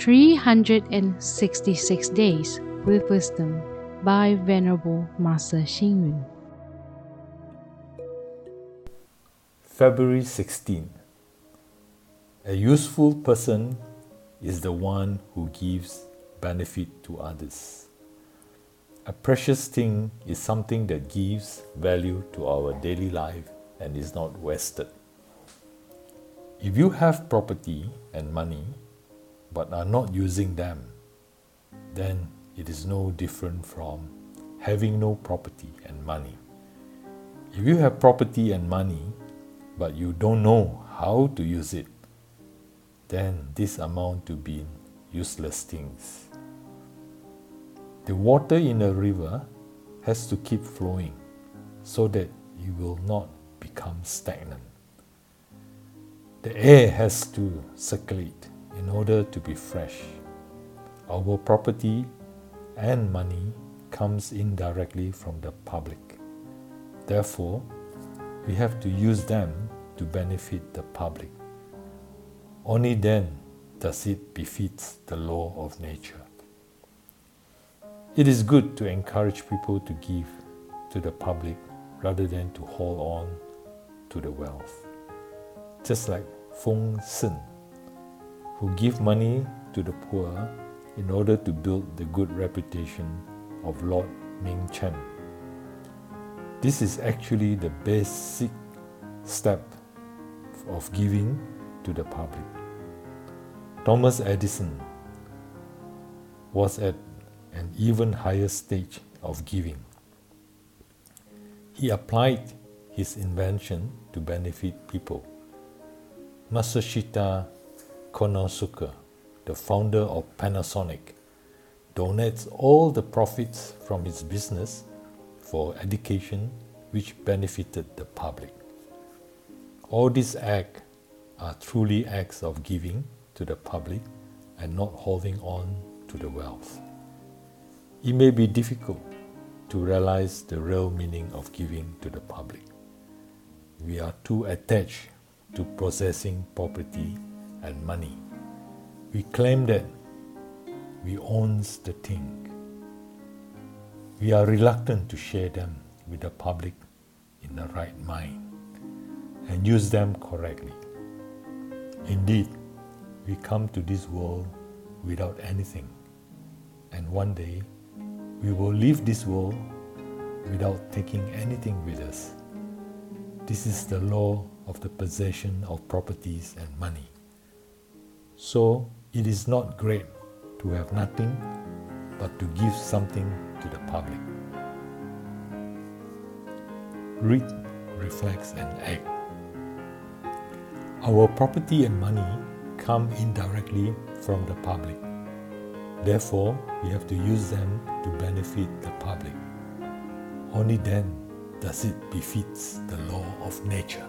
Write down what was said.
366 Days with Wisdom by Venerable Master Xing Yun. February 16. A useful person is the one who gives benefit to others. A precious thing is something that gives value to our daily life and is not wasted. If you have property and money but are not using them, then it is no different from having no property and money. If you have property and money but you don't know how to use it, then this amount to be useless things. The water in a river has to keep flowing so that it will not become stagnant. The air has to circulate in order to be fresh. Our property and money comes indirectly from the public. Therefore, we have to use them to benefit the public. Only then does it befit the law of nature. It is good to encourage people to give to the public rather than to hold on to the wealth. Just like Feng Sen, who give money to the poor in order to build the good reputation of Lord Ming Chen. This is actually the basic step of giving to the public. Thomas Edison was at an even higher stage of giving. He applied his invention to benefit people. Matsushita Konosuke, the founder of Panasonic, donates all the profits from his business for education which benefited the public. All these acts are truly acts of giving to the public and not holding on to the wealth. It may be difficult to realize the real meaning of giving to the public. We are too attached to possessing property and money. We claim that we owns the thing. We are reluctant to share them with the public in the right mind and use them correctly. Indeed, we come to this world without anything, and one day we will leave this world without taking anything with us. This is the law of the possession of properties and money. So it is not great to have nothing but to give something to the public. Read, reflect, and act. Our property and money come indirectly from the public. Therefore, we have to use them to benefit the public. Only then does it befits the law of nature.